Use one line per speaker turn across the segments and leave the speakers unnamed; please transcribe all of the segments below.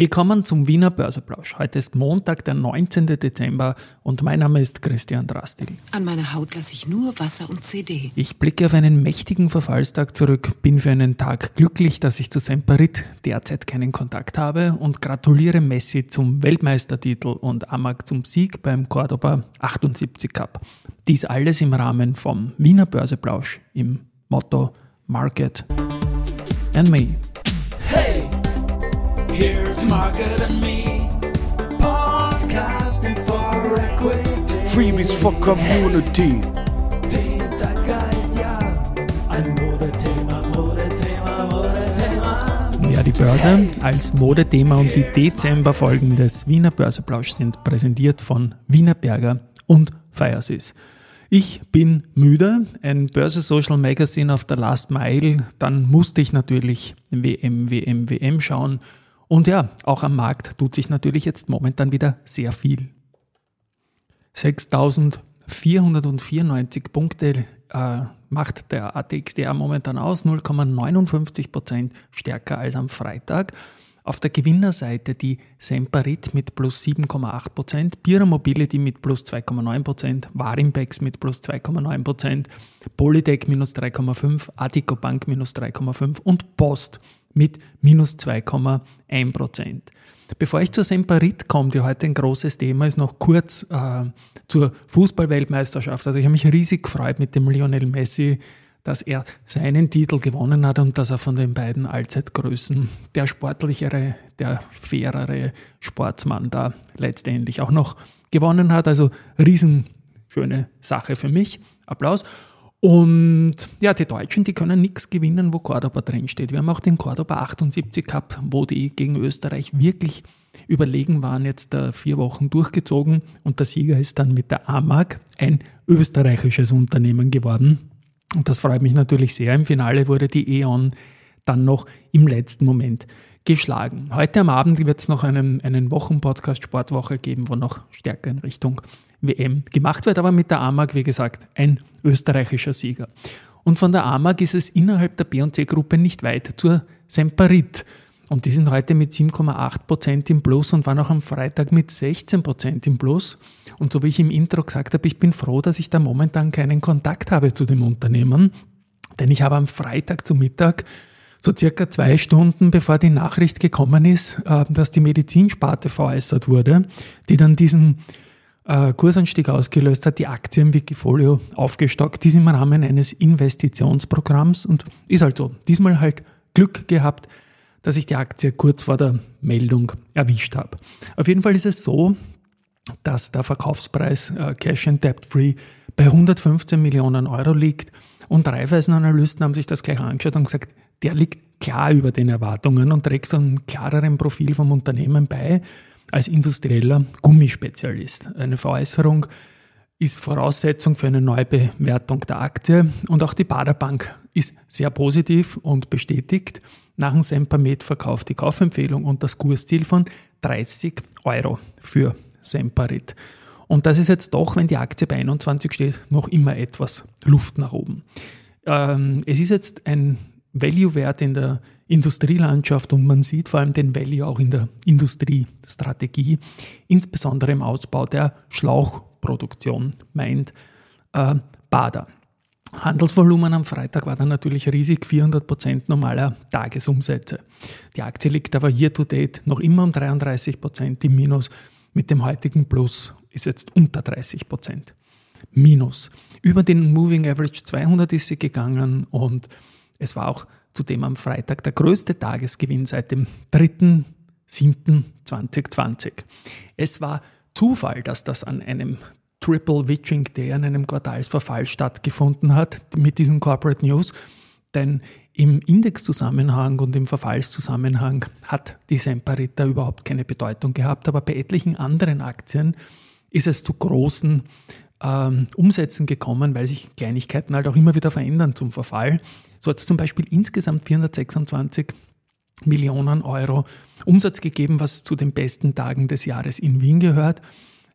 Willkommen zum Wiener Börseplausch. Heute ist Montag, der 19. Dezember und mein Name ist Christian Drastil.
An meiner Haut lasse ich nur Wasser und CD.
Ich blicke auf einen mächtigen Verfallstag zurück, bin für einen Tag glücklich, dass ich zu Semperit derzeit keinen Kontakt habe und gratuliere Messi zum Weltmeistertitel und Amag zum Sieg beim Cordoba 78 Cup. Dies alles im Rahmen vom Wiener Börseplausch im Motto Market and Me.
Hey, here's Market and Me, podcasting for equity.
Freebies for Community.
Den Zeitgeist, ja, ein Modethema, Modethema, Modethema.
Ja, die Börse als Modethema und die Dezemberfolgen des Wiener Börseplausch sind präsentiert von Wiener Berger und Firesys. Ich bin müde, ein Börse Social Magazine auf der Last Mile, dann musste ich natürlich WM, WM, WM schauen. Und ja, auch am Markt tut sich natürlich jetzt momentan wieder sehr viel. 6.494 Punkte äh, macht der ATXDR momentan aus, 0,59 Prozent stärker als am Freitag. Auf der Gewinnerseite die Semperit mit plus 7,8 Prozent, Bira Mobility mit plus 2,9 Prozent, Warimpex mit plus 2,9 Prozent, Polytech minus 3,5, Attico Bank minus 3,5 und Post mit minus 2,1 Prozent. Bevor ich zur Semperit komme, die heute ein großes Thema ist, noch kurz äh, zur Fußballweltmeisterschaft. Also ich habe mich riesig gefreut mit dem Lionel Messi, dass er seinen Titel gewonnen hat und dass er von den beiden Allzeitgrößen der sportlichere, der fairere Sportsmann da letztendlich auch noch gewonnen hat. Also riesenschöne Sache für mich. Applaus. Und ja, die Deutschen, die können nichts gewinnen, wo Cordoba drin steht. Wir haben auch den Cordoba 78 Cup, wo die gegen Österreich wirklich überlegen waren, jetzt da vier Wochen durchgezogen und der Sieger ist dann mit der AMAG ein österreichisches Unternehmen geworden. Und das freut mich natürlich sehr. Im Finale wurde die E.ON dann noch im letzten Moment geschlagen. Heute am Abend wird es noch einen, einen Wochenpodcast Sportwoche geben, wo noch stärker in Richtung WM gemacht wird. Aber mit der AMAG, wie gesagt, ein österreichischer Sieger. Und von der AMAG ist es innerhalb der B&C-Gruppe nicht weit zur Semperit. Und die sind heute mit 7,8% im Plus und waren auch am Freitag mit 16% im Plus. Und so wie ich im Intro gesagt habe, ich bin froh, dass ich da momentan keinen Kontakt habe zu dem Unternehmen. Denn ich habe am Freitag zu Mittag, so circa zwei Stunden bevor die Nachricht gekommen ist, äh, dass die Medizinsparte veräußert wurde, die dann diesen äh, Kursanstieg ausgelöst hat, die Aktie im Wikifolio aufgestockt, dies im Rahmen eines Investitionsprogramms und ist halt so. Diesmal halt Glück gehabt, dass ich die Aktie kurz vor der Meldung erwischt habe. Auf jeden Fall ist es so, dass der Verkaufspreis äh, Cash and Debt Free bei 115 Millionen Euro liegt und Raiffeisen-Analysten haben sich das gleich angeschaut und gesagt, der liegt klar über den Erwartungen und trägt so einen klareren Profil vom Unternehmen bei als industrieller Gummispezialist. Eine Veräußerung ist Voraussetzung für eine Neubewertung der Aktie und auch die Baderbank ist sehr positiv und bestätigt nach dem Sempermed verkauft die Kaufempfehlung und das Kursziel von 30 Euro für Semperit. Und das ist jetzt doch, wenn die Aktie bei 21 steht, noch immer etwas Luft nach oben. Ähm, es ist jetzt ein Value-Wert in der Industrielandschaft und man sieht vor allem den Value auch in der Industriestrategie, insbesondere im Ausbau der Schlauchproduktion, meint äh, Bader. Handelsvolumen am Freitag war dann natürlich riesig, 400 Prozent normaler Tagesumsätze. Die Aktie liegt aber year to date noch immer um 33 Prozent im Minus. Mit dem heutigen Plus ist jetzt unter 30 Prozent. Minus. Über den Moving Average 200 ist sie gegangen und es war auch zudem am Freitag der größte Tagesgewinn seit dem 3.7.2020. Es war Zufall, dass das an einem Triple Witching Day, an einem Quartalsverfall stattgefunden hat mit diesen Corporate News. Denn im Indexzusammenhang und im Verfallszusammenhang hat die Semperita überhaupt keine Bedeutung gehabt, aber bei etlichen anderen Aktien ist es zu großen ähm, Umsätzen gekommen, weil sich Kleinigkeiten halt auch immer wieder verändern zum Verfall. So hat es zum Beispiel insgesamt 426 Millionen Euro Umsatz gegeben, was zu den besten Tagen des Jahres in Wien gehört.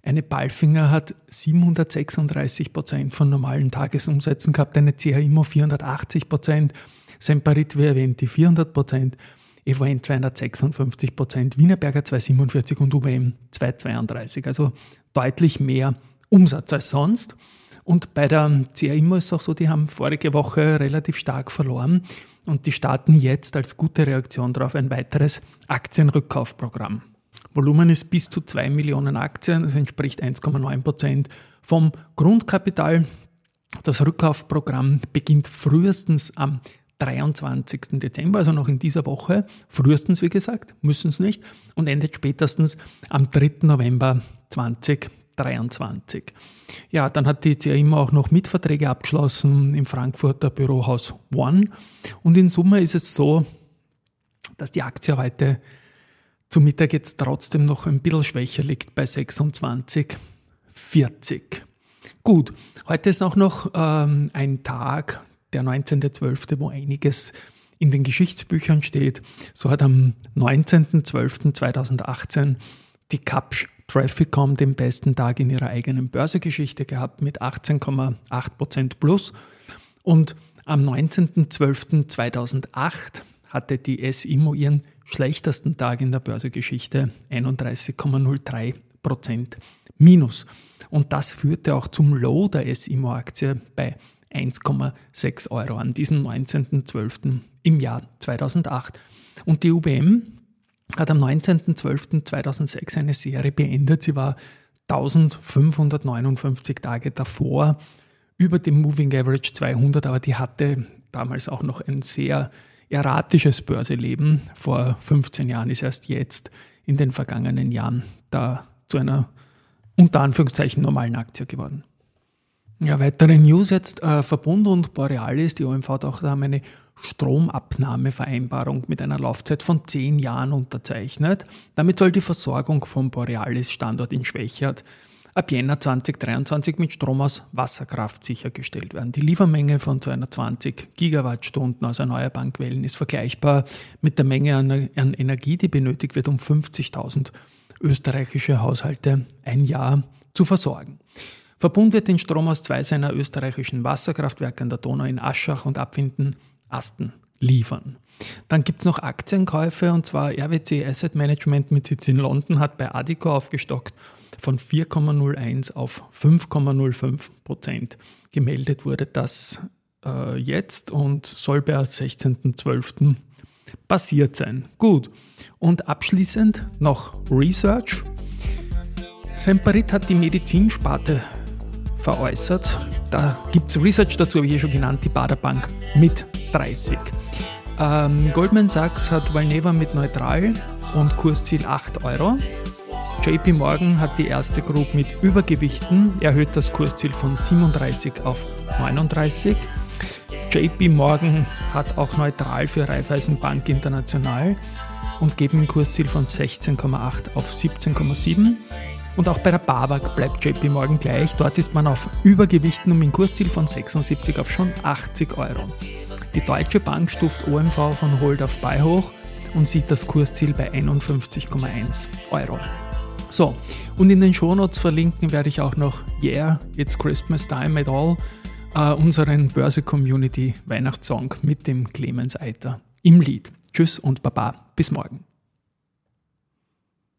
Eine Balfinger hat 736 Prozent von normalen Tagesumsätzen gehabt, eine CH Immo 480 Prozent, Semperit, wie erwähnt, die 400 Prozent. Event 256 Prozent, Wienerberger 247 und UBM 232. Also deutlich mehr Umsatz als sonst. Und bei der CA Immo ist es auch so, die haben vorige Woche relativ stark verloren und die starten jetzt als gute Reaktion darauf ein weiteres Aktienrückkaufprogramm. Volumen ist bis zu 2 Millionen Aktien, das entspricht 1,9 Prozent vom Grundkapital. Das Rückkaufprogramm beginnt frühestens am 23. Dezember, also noch in dieser Woche, frühestens wie gesagt, müssen es nicht, und endet spätestens am 3. November 2023. Ja, dann hat die CA immer auch noch Mitverträge abgeschlossen im Frankfurter Bürohaus One und in Summe ist es so, dass die Aktie heute zu Mittag jetzt trotzdem noch ein bisschen schwächer liegt bei 26,40. Gut, heute ist auch noch ähm, ein Tag, der 19.12., wo einiges in den Geschichtsbüchern steht. So hat am 19.12.2018 die Kapsch Trafficom den besten Tag in ihrer eigenen Börsegeschichte gehabt mit 18,8% plus. Und am 19.12.2008 hatte die S-Immo ihren schlechtesten Tag in der Börsegeschichte 31,03 Prozent minus. Und das führte auch zum Low der SIMO-Aktie bei 1,6 Euro an diesem 19.12. im Jahr 2008. Und die UBM hat am 19.12.2006 eine Serie beendet. Sie war 1559 Tage davor über dem Moving Average 200, aber die hatte damals auch noch ein sehr erratisches Börseleben vor 15 Jahren ist erst jetzt in den vergangenen Jahren da zu einer unter Anführungszeichen normalen Aktie geworden. Ja, weitere News jetzt. Äh, Verbund und Borealis, die OMV hat auch da eine Stromabnahmevereinbarung mit einer Laufzeit von 10 Jahren unterzeichnet. Damit soll die Versorgung vom Borealis Standort in Schwächert ab Jänner 2023 mit Strom aus Wasserkraft sichergestellt werden. Die Liefermenge von 220 Gigawattstunden aus erneuerbaren Quellen ist vergleichbar mit der Menge an, an Energie, die benötigt wird, um 50.000 österreichische Haushalte ein Jahr zu versorgen. Verbund wird den Strom aus zwei seiner österreichischen Wasserkraftwerke an der Donau in Aschach und Abwinden Asten liefern. Dann gibt es noch Aktienkäufe und zwar RWC Asset Management mit Sitz in London hat bei Adico aufgestockt von 4,01 auf 5,05 Prozent. Gemeldet wurde das äh, jetzt und soll per 16.12. passiert sein. Gut. Und abschließend noch Research. Semperit hat die Medizinsparte veräußert. Da gibt es Research dazu, habe ich ja schon genannt, die Baderbank mit 30. Ähm, Goldman Sachs hat Valneva mit neutral und Kursziel 8 Euro. JP Morgan hat die erste Group mit Übergewichten, erhöht das Kursziel von 37 auf 39. JP Morgan hat auch neutral für Raiffeisenbank International und geben ein Kursziel von 16,8 auf 17,7. Und auch bei der BAWAG bleibt JP Morgan gleich. Dort ist man auf Übergewichten um ein Kursziel von 76 auf schon 80 Euro. Die Deutsche Bank stuft OMV von Hold auf Buy hoch und sieht das Kursziel bei 51,1 Euro. So, und in den Shownotes verlinken werde ich auch noch Yeah, It's Christmas Time at All, uh, unseren Börse-Community Weihnachtssong mit dem Clemens Eiter im Lied. Tschüss und Baba, bis morgen.